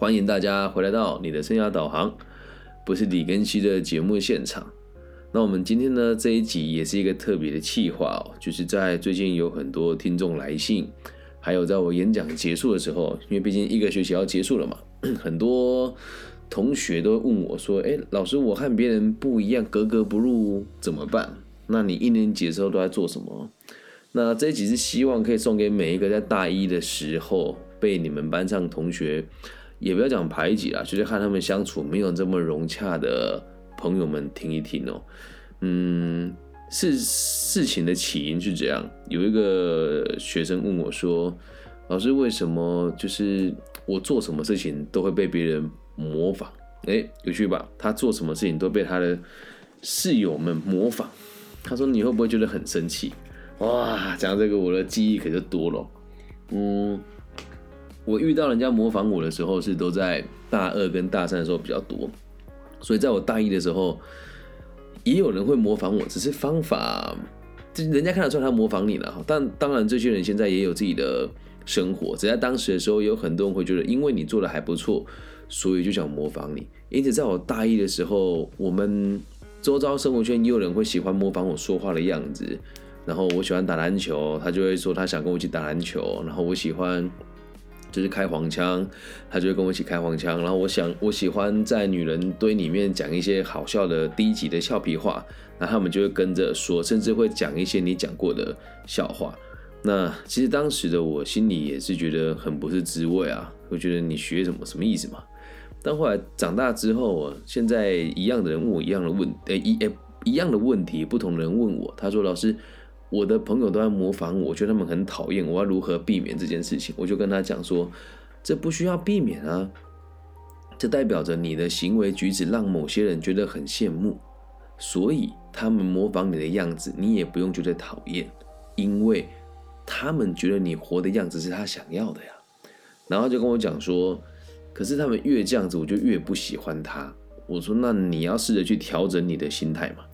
欢迎大家回来到你的生涯导航，不是李根熙的节目现场。那我们今天呢这一集也是一个特别的企划哦，就是在最近有很多听众来信，还有在我演讲结束的时候，因为毕竟一个学期要结束了嘛，很多同学都问我说：“哎，老师，我和别人不一样，格格不入怎么办？那你一年级的时候都在做什么？”那这一集是希望可以送给每一个在大一的时候被你们班上同学，也不要讲排挤啦，就是和他们相处没有这么融洽的。朋友们听一听哦，嗯，是事情的起因是这样，有一个学生问我说：“老师，为什么就是我做什么事情都会被别人模仿？”哎，有趣吧？他做什么事情都被他的室友们模仿。他说：“你会不会觉得很生气？”哇，讲这个我的记忆可就多了。嗯，我遇到人家模仿我的时候是都在大二跟大三的时候比较多。所以在我大一的时候，也有人会模仿我，只是方法，这人家看得出来他模仿你了。但当然，这些人现在也有自己的生活。只在当时的时候，有很多人会觉得，因为你做的还不错，所以就想模仿你。因此，在我大一的时候，我们周遭生活圈也有人会喜欢模仿我说话的样子。然后我喜欢打篮球，他就会说他想跟我一起打篮球。然后我喜欢。就是开黄腔，他就会跟我一起开黄腔。然后我想，我喜欢在女人堆里面讲一些好笑的低级的俏皮话，那他们就会跟着说，甚至会讲一些你讲过的笑话。那其实当时的我心里也是觉得很不是滋味啊，我觉得你学什么什么意思嘛？但后来长大之后，现在一样的人问我一样的问，诶一诶一样的问题，不同的人问我，他说老师。我的朋友都在模仿我，我觉得他们很讨厌。我要如何避免这件事情？我就跟他讲说，这不需要避免啊，这代表着你的行为举止让某些人觉得很羡慕，所以他们模仿你的样子，你也不用觉得讨厌，因为他们觉得你活的样子是他想要的呀。然后就跟我讲说，可是他们越这样子，我就越不喜欢他。我说，那你要试着去调整你的心态嘛。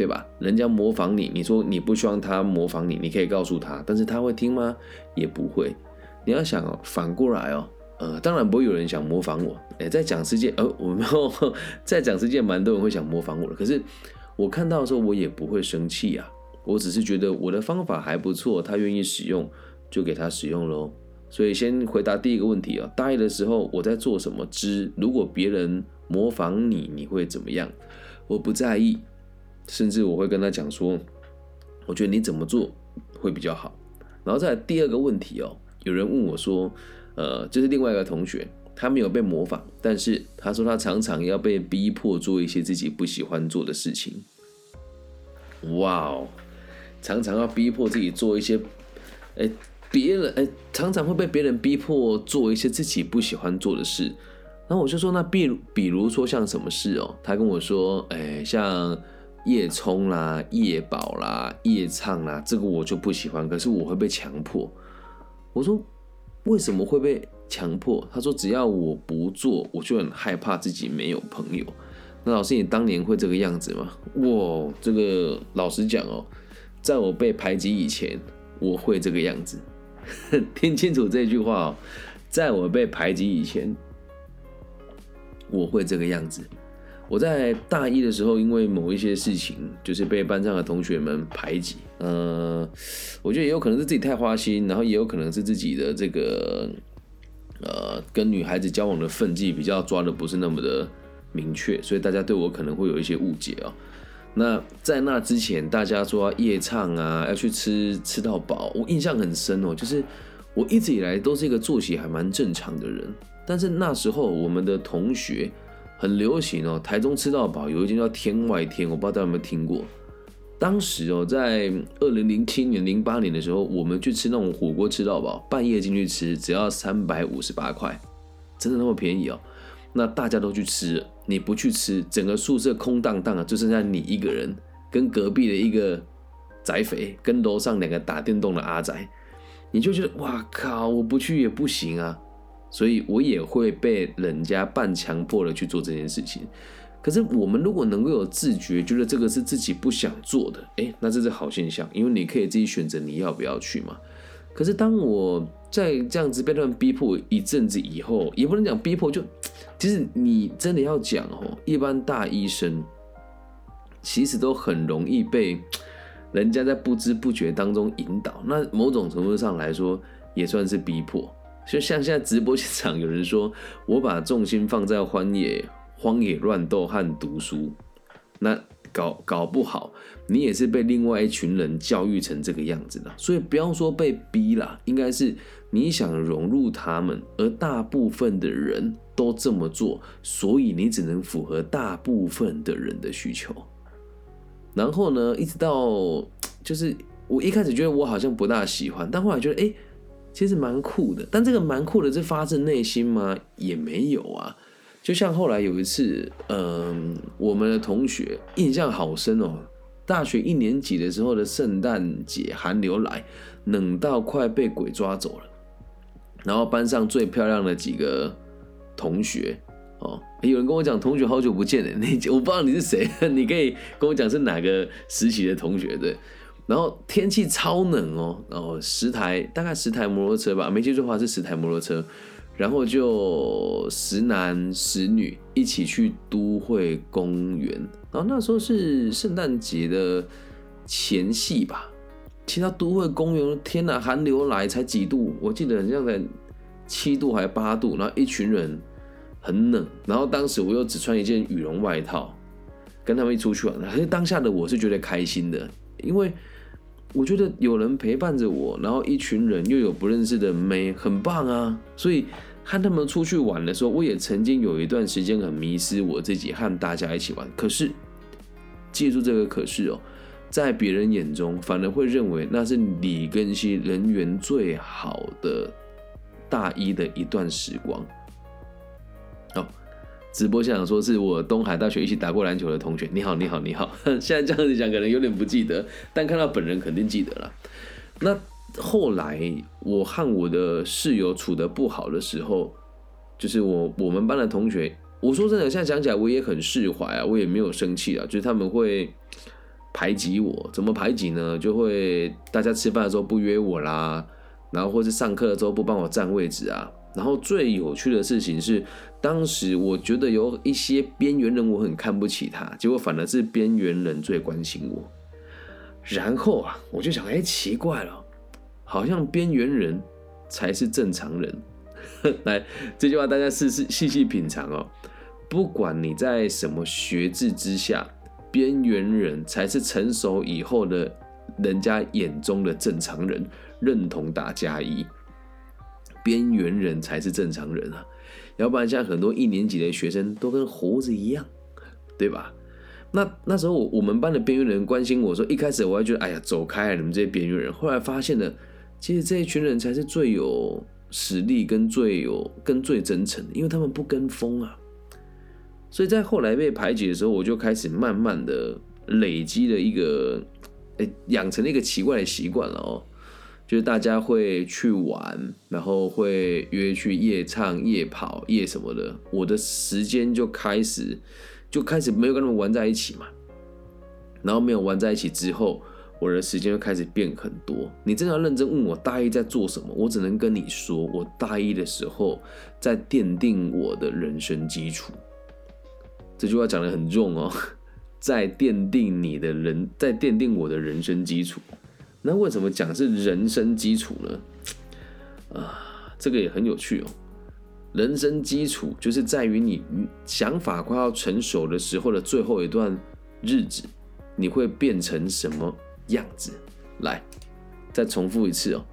对吧？人家模仿你，你说你不希望他模仿你，你可以告诉他，但是他会听吗？也不会。你要想哦，反过来哦，呃，当然不会有人想模仿我。哎，在讲世界，呃，我没有 在讲世界，蛮多人会想模仿我的。可是我看到的时候，我也不会生气啊。我只是觉得我的方法还不错，他愿意使用，就给他使用喽。所以先回答第一个问题啊，大一的时候我在做什么？之如果别人模仿你，你会怎么样？我不在意。甚至我会跟他讲说，我觉得你怎么做会比较好。然后再第二个问题哦，有人问我说，呃，这是另外一个同学，他没有被模仿，但是他说他常常要被逼迫做一些自己不喜欢做的事情。哇哦，常常要逼迫自己做一些，哎，别人哎，常常会被别人逼迫做一些自己不喜欢做的事。然后我就说，那比如比如说像什么事哦？他跟我说，哎，像。夜冲啦，夜宝啦，夜唱啦，这个我就不喜欢。可是我会被强迫。我说为什么会被强迫？他说只要我不做，我就很害怕自己没有朋友。那老师，你当年会这个样子吗？哇，这个老实讲哦，在我被排挤以前，我会这个样子。听清楚这句话哦，在我被排挤以前，我会这个样子。我在大一的时候，因为某一些事情，就是被班上的同学们排挤。呃，我觉得也有可能是自己太花心，然后也有可能是自己的这个呃跟女孩子交往的分际比较抓的不是那么的明确，所以大家对我可能会有一些误解啊。那在那之前，大家说要夜唱啊，要去吃吃到饱，我印象很深哦。就是我一直以来都是一个作息还蛮正常的人，但是那时候我们的同学。很流行哦，台中吃到饱有一间叫天外天，我不知道大家有没有听过。当时哦，在二零零七年、零八年的时候，我们去吃那种火锅吃到饱，半夜进去吃，只要三百五十八块，真的那么便宜哦？那大家都去吃，你不去吃，整个宿舍空荡荡的，就剩下你一个人，跟隔壁的一个宅肥，跟楼上两个打电动的阿宅，你就觉得哇靠，我不去也不行啊。所以我也会被人家半强迫的去做这件事情。可是我们如果能够有自觉，觉得这个是自己不想做的，哎，那这是好现象，因为你可以自己选择你要不要去嘛。可是当我在这样子被他们逼迫一阵子以后，也不能讲逼迫，就其实你真的要讲哦，一般大医生其实都很容易被人家在不知不觉当中引导，那某种程度上来说也算是逼迫。就像现在直播现场有人说，我把重心放在荒野、荒野乱斗和读书，那搞搞不好你也是被另外一群人教育成这个样子的。所以不要说被逼了，应该是你想融入他们，而大部分的人都这么做，所以你只能符合大部分的人的需求。然后呢，一直到 就是我一开始觉得我好像不大喜欢，但后来觉得哎。其实蛮酷的，但这个蛮酷的是发自内心吗？也没有啊。就像后来有一次，嗯，我们的同学印象好深哦。大学一年级的时候的圣诞节，寒流来，冷到快被鬼抓走了。然后班上最漂亮的几个同学，哦，有人跟我讲同学好久不见了，你我不知道你是谁，你可以跟我讲是哪个时期的同学对。然后天气超冷哦，然后十台大概十台摩托车吧，没记错的话是十台摩托车，然后就十男十女一起去都会公园，然后那时候是圣诞节的前戏吧，骑到都会公园，天哪，寒流来才几度，我记得好像在七度还是八度，然后一群人很冷，然后当时我又只穿一件羽绒外套，跟他们一出去玩，可是当下的我是觉得开心的，因为。我觉得有人陪伴着我，然后一群人又有不认识的妹，很棒啊！所以和他们出去玩的时候，我也曾经有一段时间很迷失我自己，和大家一起玩。可是，记住这个“可是”哦，在别人眼中，反而会认为那是李根熙人缘最好的大一的一段时光。哦。直播现场说是我东海大学一起打过篮球的同学，你好，你好，你好。现在这样子讲可能有点不记得，但看到本人肯定记得了。那后来我和我的室友处得不好的时候，就是我我们班的同学，我说真的，现在想起来我也很释怀啊，我也没有生气啊，就是他们会排挤我，怎么排挤呢？就会大家吃饭的时候不约我啦，然后或是上课的时候不帮我占位置啊。然后最有趣的事情是，当时我觉得有一些边缘人，我很看不起他，结果反而是边缘人最关心我。然后啊，我就想，哎，奇怪了，好像边缘人才是正常人。来，这句话大家试试细细品尝哦。不管你在什么学制之下，边缘人才是成熟以后的人家眼中的正常人，认同打加一。边缘人才是正常人啊，要不然像很多一年级的学生都跟猴子一样，对吧？那那时候我我们班的边缘人关心我说，一开始我还觉得哎呀走开啊，你们这些边缘人。后来发现了，其实这一群人才是最有实力跟最有跟最真诚的，因为他们不跟风啊。所以在后来被排挤的时候，我就开始慢慢的累积了一个，哎，养成了一个奇怪的习惯了哦。就是大家会去玩，然后会约去夜唱、夜跑、夜什么的。我的时间就开始就开始没有跟他们玩在一起嘛。然后没有玩在一起之后，我的时间就开始变很多。你真的要认真问我大一在做什么，我只能跟你说，我大一的时候在奠定我的人生基础。这句话讲的很重哦，在奠定你的人，在奠定我的人生基础。那为什么讲是人生基础呢？啊，这个也很有趣哦。人生基础就是在于你想法快要成熟的时候的最后一段日子，你会变成什么样子？来，再重复一次哦，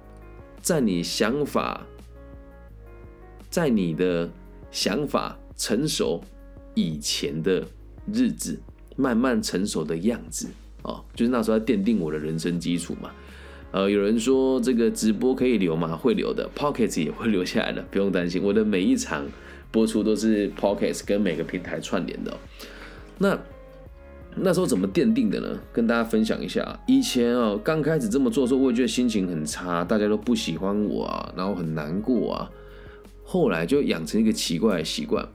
在你想法，在你的想法成熟以前的日子，慢慢成熟的样子。哦，就是那时候要奠定我的人生基础嘛。呃，有人说这个直播可以留吗？会留的，Pockets 也会留下来的，不用担心。我的每一场播出都是 Pockets 跟每个平台串联的。那那时候怎么奠定的呢？跟大家分享一下。以前啊，刚开始这么做的时候，我也觉得心情很差，大家都不喜欢我啊，然后很难过啊。后来就养成一个奇怪的习惯，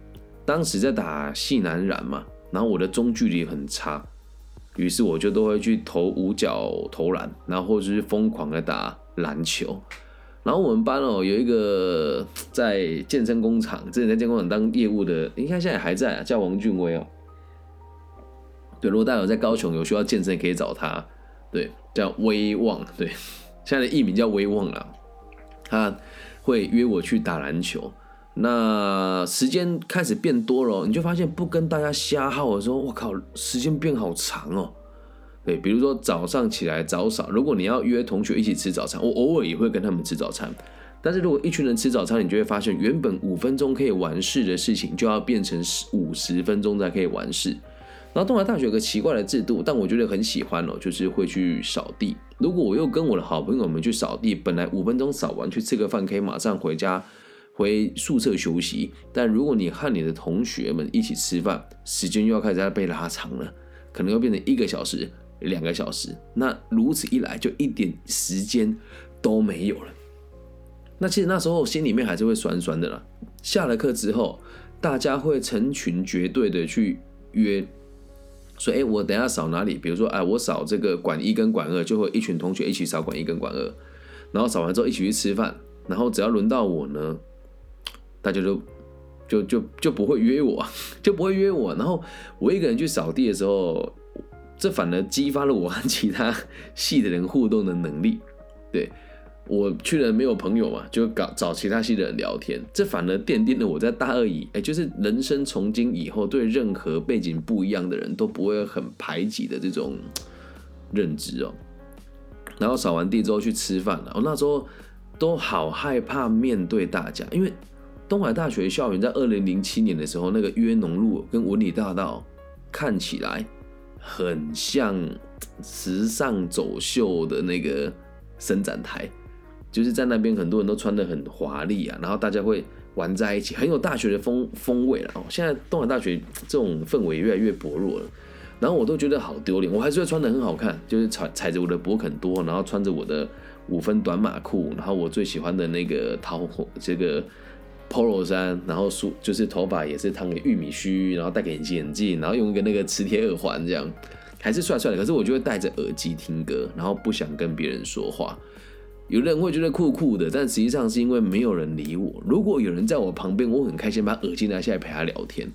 当时在打细男染嘛，然后我的中距离很差。于是我就都会去投五角投篮，然后或者是疯狂的打篮球，然后我们班哦有一个在健身工厂，之前在健身工厂当业务的，应该现在还在啊，叫王俊威哦。对，如果大家有在高雄有需要健身，可以找他。对，叫威望，对，现在的艺名叫威望了。他会约我去打篮球，那时间开始变多了，你就发现不跟大家瞎耗的时候，我靠，时间变好长哦。对，比如说早上起来早少，如果你要约同学一起吃早餐，我偶尔也会跟他们吃早餐。但是如果一群人吃早餐，你就会发现，原本五分钟可以完事的事情，就要变成五十分钟才可以完事。然后东华大学有个奇怪的制度，但我觉得很喜欢哦，就是会去扫地。如果我又跟我的好朋友们去扫地，本来五分钟扫完去吃个饭，可以马上回家回宿舍休息。但如果你和你的同学们一起吃饭，时间又要开始在被拉长了，可能要变成一个小时。两个小时，那如此一来就一点时间都没有了。那其实那时候心里面还是会酸酸的啦。下了课之后，大家会成群结队的去约，说：“哎，我等下扫哪里？比如说，哎，我扫这个管一跟管二，就会一群同学一起扫管一跟管二，然后扫完之后一起去吃饭。然后只要轮到我呢，大家都就就就不会约我，就不会约我。然后我一个人去扫地的时候。”这反而激发了我和其他系的人互动的能力。对我去了没有朋友嘛，就搞找其他系的人聊天。这反而奠定了我在大二以，哎，就是人生从今以后对任何背景不一样的人都不会很排挤的这种认知哦。然后扫完地之后去吃饭了，我那时候都好害怕面对大家，因为东海大学校园在二零零七年的时候，那个约农路跟文理大道看起来。很像时尚走秀的那个伸展台，就是在那边很多人都穿的很华丽啊，然后大家会玩在一起，很有大学的风风味了哦。现在东海大学这种氛围越来越薄弱了，然后我都觉得好丢脸，我还是会穿的很好看，就是踩踩着我的博肯多，然后穿着我的五分短马裤，然后我最喜欢的那个桃红这个。Polo 衫，然后梳就是头发也是烫个玉米须，然后戴个隐形眼镜，然后用一个那个磁铁耳环，这样还是帅帅的。可是我就会戴着耳机听歌，然后不想跟别人说话。有的人会觉得酷酷的，但实际上是因为没有人理我。如果有人在我旁边，我很开心，把耳机拿下来陪他聊天。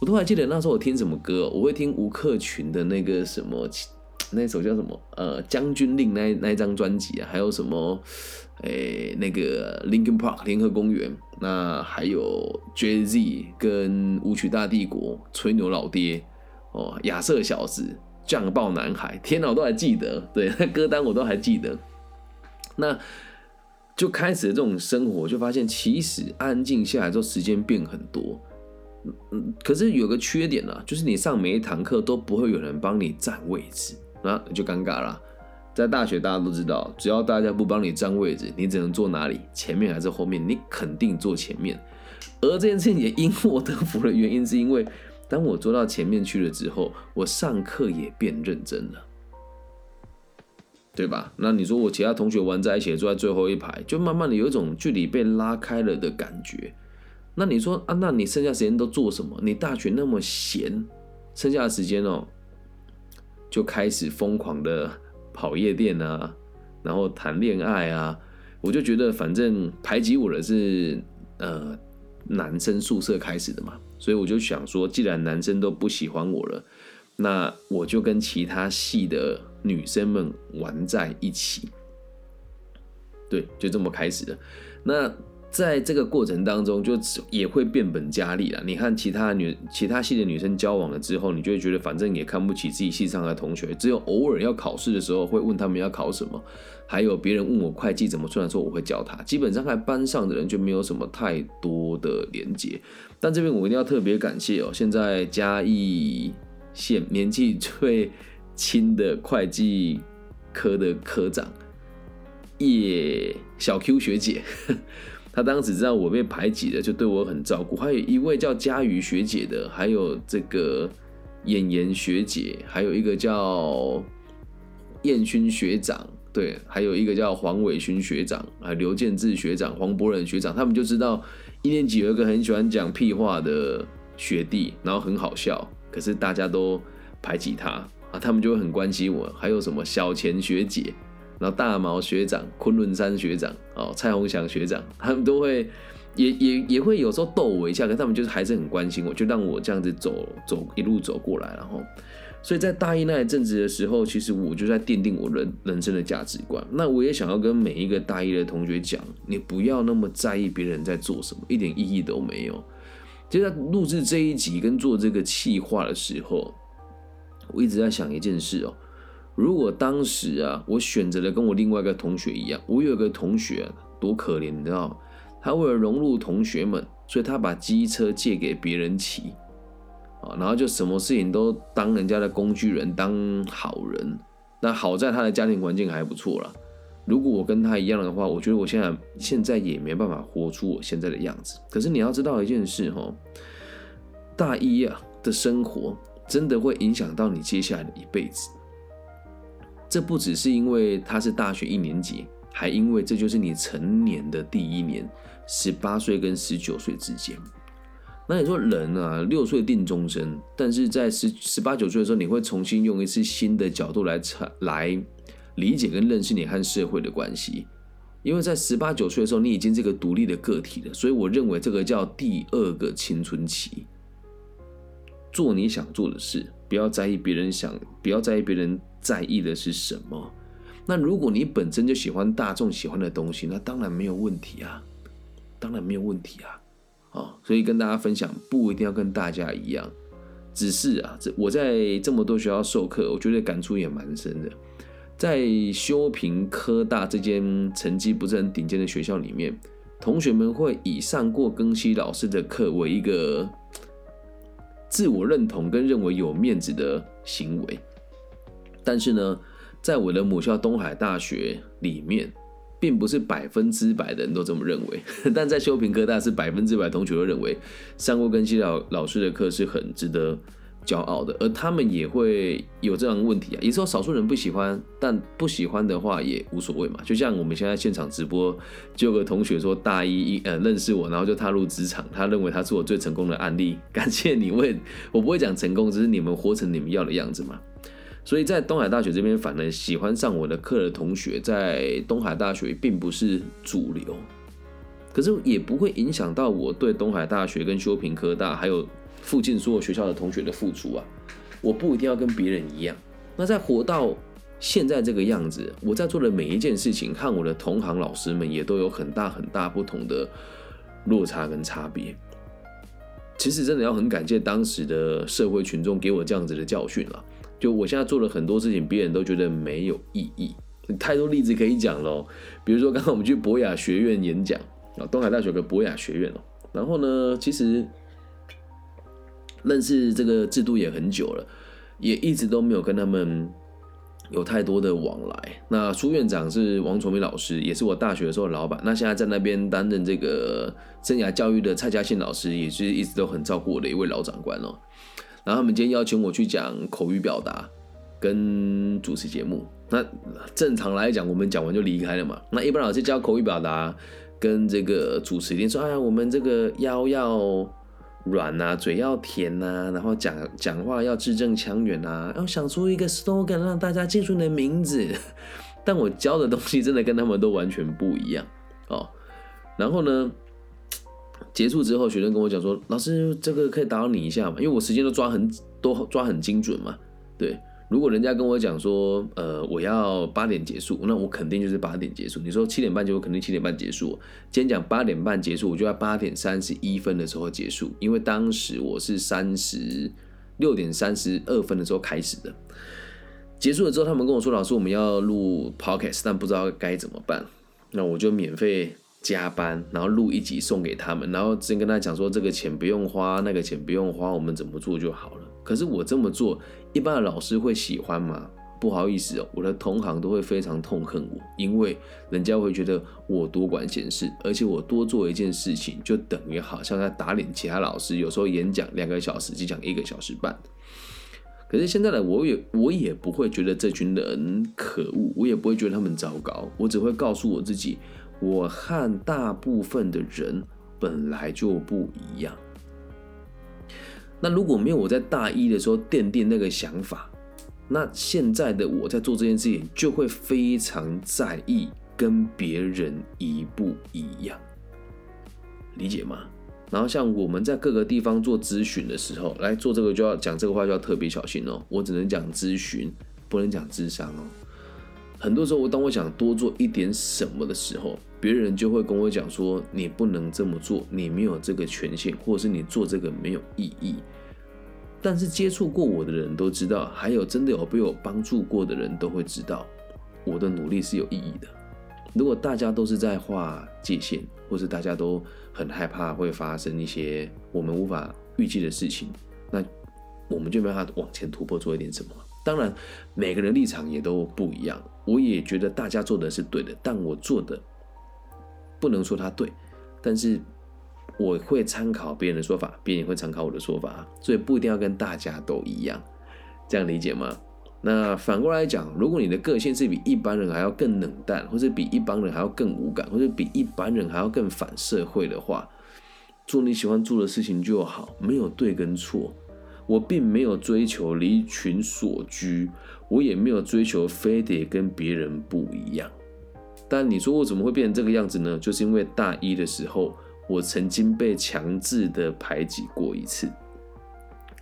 我都还记得那时候我听什么歌，我会听吴克群的那个什么。那首叫什么？呃，将军令那那一张专辑啊，还有什么？诶，那个 Linkin Park 联合公园，那还有 Jay Z 跟舞曲大帝国、吹牛老爹哦，亚瑟小子、酱爆男孩，天哪，我都还记得，对，那 歌单我都还记得。那就开始这种生活，就发现其实安静下来之后，时间变很多。嗯，可是有个缺点呢，就是你上每一堂课都不会有人帮你占位置。那就尴尬了。在大学，大家都知道，只要大家不帮你占位置，你只能坐哪里？前面还是后面？你肯定坐前面。而这件事情也因祸得福的原因，是因为当我坐到前面去了之后，我上课也变认真了，对吧？那你说我其他同学玩在一起，坐在最后一排，就慢慢的有一种距离被拉开了的感觉。那你说啊，那你剩下时间都做什么？你大学那么闲，剩下的时间哦。就开始疯狂的跑夜店啊，然后谈恋爱啊，我就觉得反正排挤我的是呃男生宿舍开始的嘛，所以我就想说，既然男生都不喜欢我了，那我就跟其他系的女生们玩在一起，对，就这么开始的。那。在这个过程当中，就也会变本加厉了。你看其他女、其他系的女生交往了之后，你就会觉得反正也看不起自己系上的同学，只有偶尔要考试的时候会问他们要考什么。还有别人问我会计怎么算的时候，我会教他。基本上在班上的人就没有什么太多的连接。但这边我一定要特别感谢哦，现在嘉义县年纪最轻的会计科的科长叶小 Q 学姐。他当时知道我被排挤了，就对我很照顾。还有一位叫佳瑜学姐的，还有这个演员学姐，还有一个叫燕勋学长，对，还有一个叫黄伟勋学长，啊，刘建志学长，黄博仁学长，他们就知道一年级有一个很喜欢讲屁话的学弟，然后很好笑，可是大家都排挤他啊，他们就会很关心我。还有什么小钱学姐，然后大毛学长、昆仑山学长、哦蔡宏祥学长，他们都会也也也会有时候逗我一下，可他们就是还是很关心我，就让我这样子走走一路走过来，然后。所以在大一那一阵子的时候，其实我就在奠定我人人生的价值观。那我也想要跟每一个大一的同学讲，你不要那么在意别人在做什么，一点意义都没有。就在录制这一集跟做这个企划的时候，我一直在想一件事哦。如果当时啊，我选择了跟我另外一个同学一样，我有一个同学多可怜，你知道？他为了融入同学们，所以他把机车借给别人骑。啊，然后就什么事情都当人家的工具人，当好人。那好在他的家庭环境还不错了。如果我跟他一样的话，我觉得我现在现在也没办法活出我现在的样子。可是你要知道一件事哈，大一啊的生活真的会影响到你接下来的一辈子。这不只是因为他是大学一年级，还因为这就是你成年的第一年，十八岁跟十九岁之间。那你说人啊，六岁定终身，但是在十十八九岁的时候，你会重新用一次新的角度来来理解跟认识你和社会的关系，因为在十八九岁的时候，你已经是个独立的个体了，所以我认为这个叫第二个青春期，做你想做的事，不要在意别人想，不要在意别人在意的是什么。那如果你本身就喜欢大众喜欢的东西，那当然没有问题啊，当然没有问题啊。啊，所以跟大家分享，不一定要跟大家一样，只是啊，这我在这么多学校授课，我觉得感触也蛮深的。在修平科大这间成绩不是很顶尖的学校里面，同学们会以上过庚希老师的课为一个自我认同跟认为有面子的行为，但是呢，在我的母校东海大学里面。并不是百分之百的人都这么认为，但在修平科大是百分之百同学都认为上过根希老老师的课是很值得骄傲的，而他们也会有这样的问题啊，也是有少数人不喜欢，但不喜欢的话也无所谓嘛。就像我们现在现场直播，就有个同学说大一一呃认识我，然后就踏入职场，他认为他是我最成功的案例，感谢你为我不会讲成功，只是你们活成你们要的样子嘛。所以在东海大学这边，反而喜欢上我的课的同学，在东海大学并不是主流，可是也不会影响到我对东海大学跟修平科大还有附近所有学校的同学的付出啊。我不一定要跟别人一样。那在活到现在这个样子，我在做的每一件事情，和我的同行老师们也都有很大很大不同的落差跟差别。其实真的要很感谢当时的社会群众给我这样子的教训了。就我现在做了很多事情，别人都觉得没有意义。太多例子可以讲喽，比如说刚刚我们去博雅学院演讲啊，东海大学的博雅学院哦。然后呢，其实认识这个制度也很久了，也一直都没有跟他们有太多的往来。那苏院长是王崇明老师，也是我大学的时候的老板。那现在在那边担任这个生涯教育的蔡嘉信老师，也是一直都很照顾我的一位老长官哦。然后他们今天邀请我去讲口语表达跟主持节目。那正常来讲，我们讲完就离开了嘛。那一般老师教口语表达跟这个主持，一定说：“哎呀，我们这个要要软呐，嘴要甜呐，然后讲讲话要字正腔圆呐，要想出一个 slogan 让大家记住你的名字。”但我教的东西真的跟他们都完全不一样哦。然后呢？结束之后，学生跟我讲说：“老师，这个可以打扰你一下吗？因为我时间都抓很都抓很精准嘛。对，如果人家跟我讲说，呃，我要八点结束，那我肯定就是八点结束。你说七点半结束，肯定七点半结束。今天讲八点半结束，我就要八点三十一分的时候结束，因为当时我是三十六点三十二分的时候开始的。结束了之后，他们跟我说：老师，我们要录 podcast，但不知道该怎么办。那我就免费。”加班，然后录一集送给他们，然后先跟他讲说这个钱不用花，那个钱不用花，我们怎么做就好了。可是我这么做，一般的老师会喜欢吗？不好意思哦，我的同行都会非常痛恨我，因为人家会觉得我多管闲事，而且我多做一件事情，就等于好像在打脸其他老师。有时候演讲两个小时，就讲一个小时半。可是现在的我也我也不会觉得这群人可恶，我也不会觉得他们糟糕，我只会告诉我自己。我和大部分的人本来就不一样。那如果没有我在大一的时候奠定那个想法，那现在的我在做这件事情，就会非常在意跟别人一不一样，理解吗？然后像我们在各个地方做咨询的时候，来做这个就要讲这个话就要特别小心哦。我只能讲咨询，不能讲智商哦。很多时候，我当我想多做一点什么的时候，别人就会跟我讲说：“你不能这么做，你没有这个权限，或者是你做这个没有意义。”但是接触过我的人都知道，还有真的有被我帮助过的人都会知道，我的努力是有意义的。如果大家都是在画界限，或是大家都很害怕会发生一些我们无法预计的事情，那我们就没办法往前突破，做一点什么。当然，每个人立场也都不一样。我也觉得大家做的是对的，但我做的不能说他对，但是我会参考别人的说法，别人也会参考我的说法，所以不一定要跟大家都一样，这样理解吗？那反过来讲，如果你的个性是比一般人还要更冷淡，或者比一般人还要更无感，或者比一般人还要更反社会的话，做你喜欢做的事情就好，没有对跟错。我并没有追求离群所居，我也没有追求非得跟别人不一样。但你说我怎么会变成这个样子呢？就是因为大一的时候，我曾经被强制的排挤过一次，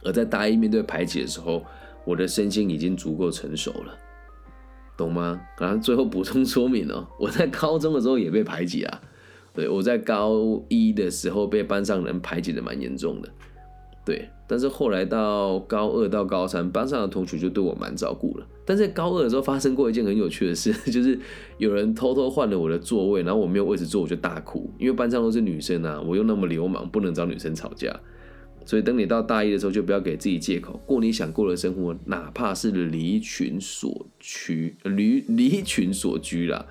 而在大一面对排挤的时候。我的身心已经足够成熟了，懂吗？然后最后补充说明哦，我在高中的时候也被排挤啊。对，我在高一的时候被班上人排挤的蛮严重的。对，但是后来到高二到高三，班上的同学就对我蛮照顾了。但在高二的时候发生过一件很有趣的事，就是有人偷偷换了我的座位，然后我没有位置坐，我就大哭，因为班上都是女生啊，我又那么流氓，不能找女生吵架。所以等你到大一的时候，就不要给自己借口，过你想过的生活，哪怕是离群所居，离离群所居啦。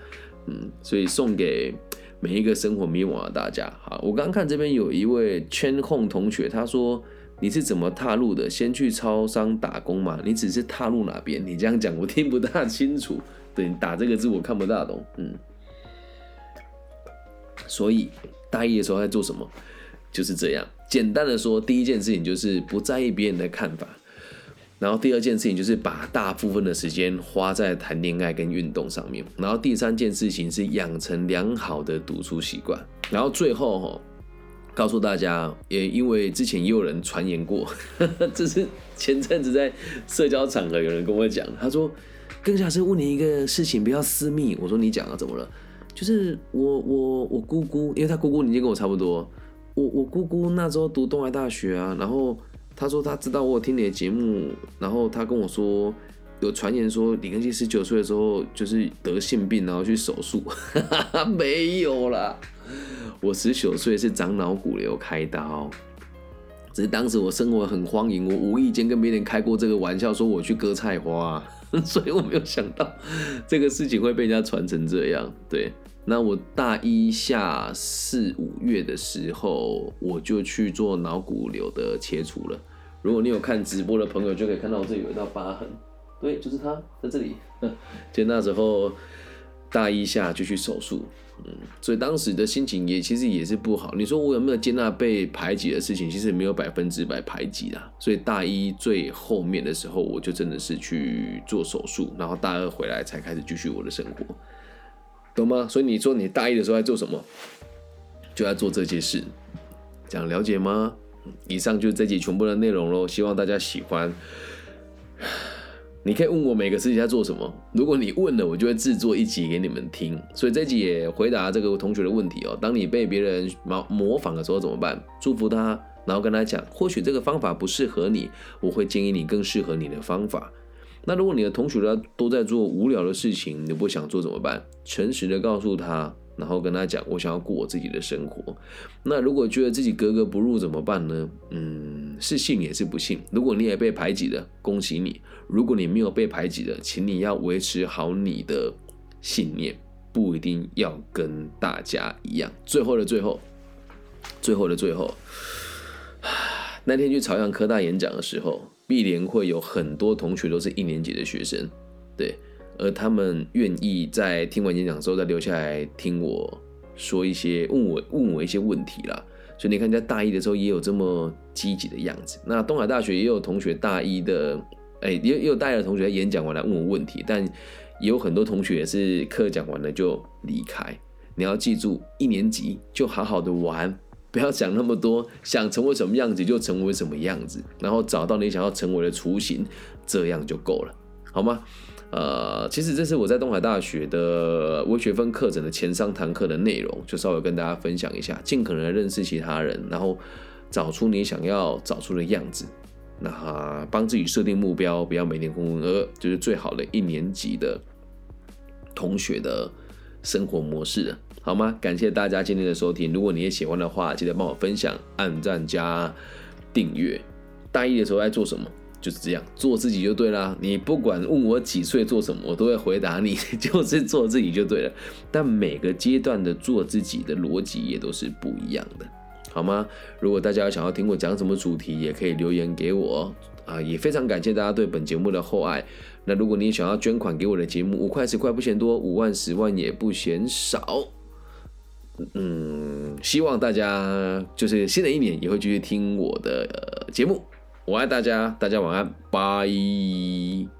嗯，所以送给每一个生活迷惘的大家。好，我刚刚看这边有一位圈控同学，他说你是怎么踏入的？先去超商打工嘛？你只是踏入哪边？你这样讲我听不大清楚。对你，打这个字我看不大懂。嗯，所以大一的时候在做什么？就是这样，简单的说，第一件事情就是不在意别人的看法，然后第二件事情就是把大部分的时间花在谈恋爱跟运动上面，然后第三件事情是养成良好的读书习惯，然后最后哈，告诉大家，也因为之前也有人传言过，这是前阵子在社交场合有人跟我讲，他说，更小是问你一个事情，比较私密，我说你讲啊，怎么了？就是我我我姑姑，因为他姑姑年纪跟我差不多。我我姑姑那时候读东海大学啊，然后他说他知道我有听你的节目，然后他跟我说有传言说李根熙十九岁的时候就是得性病，然后去手术，没有啦，我十九岁是长脑骨瘤开刀，只是当时我生活很荒淫，我无意间跟别人开过这个玩笑，说我去割菜花，所以我没有想到这个事情会被人家传成这样，对。那我大一下四五月的时候，我就去做脑骨瘤的切除了。如果你有看直播的朋友，就可以看到我这里有一道疤痕，对，就是它在这里。就那时候大一下就去手术，嗯，所以当时的心情也其实也是不好。你说我有没有接纳被排挤的事情？其实没有百分之百排挤啦。所以大一最后面的时候，我就真的是去做手术，然后大二回来才开始继续我的生活。懂吗？所以你说你大一的时候在做什么？就在做这件事，这样了解吗？以上就是这集全部的内容喽，希望大家喜欢。你可以问我每个事情在做什么，如果你问了，我就会制作一集给你们听。所以这集也回答这个同学的问题哦。当你被别人模模仿的时候怎么办？祝福他，然后跟他讲，或许这个方法不适合你，我会建议你更适合你的方法。那如果你的同学呢都在做无聊的事情，你不想做怎么办？诚实的告诉他，然后跟他讲，我想要过我自己的生活。那如果觉得自己格格不入怎么办呢？嗯，是信也是不信。如果你也被排挤了，恭喜你；如果你没有被排挤的，请你要维持好你的信念，不一定要跟大家一样。最后的最后，最后的最后，那天去朝阳科大演讲的时候。必联会有很多同学都是一年级的学生，对，而他们愿意在听完演讲之后再留下来听我说一些问我问我一些问题啦。所以你看，在大一的时候也有这么积极的样子。那东海大学也有同学大一的，哎，也也有大一的同学在演讲完来问我问题，但也有很多同学也是课讲完了就离开。你要记住，一年级就好好的玩，不要想那么多，想成为什么样子就成为什么样子，然后找到你想要成为的雏形，这样就够了，好吗？呃，其实这是我在东海大学的微学分课程的前三堂课的内容，就稍微跟大家分享一下，尽可能认识其他人，然后找出你想要找出的样子，那帮自己设定目标，不要每年浑浑噩噩，就是最好的一年级的同学的生活模式。好吗？感谢大家今天的收听。如果你也喜欢的话，记得帮我分享、按赞加订阅。大一的时候爱做什么？就是这样，做自己就对啦。你不管问我几岁做什么，我都会回答你，就是做自己就对了。但每个阶段的做自己的逻辑也都是不一样的，好吗？如果大家想要听我讲什么主题，也可以留言给我啊。也非常感谢大家对本节目的厚爱。那如果你想要捐款给我的节目，五块十块不嫌多，五万十万也不嫌少。嗯，希望大家就是新的一年也会继续听我的节目。我爱大家大家晚安拜。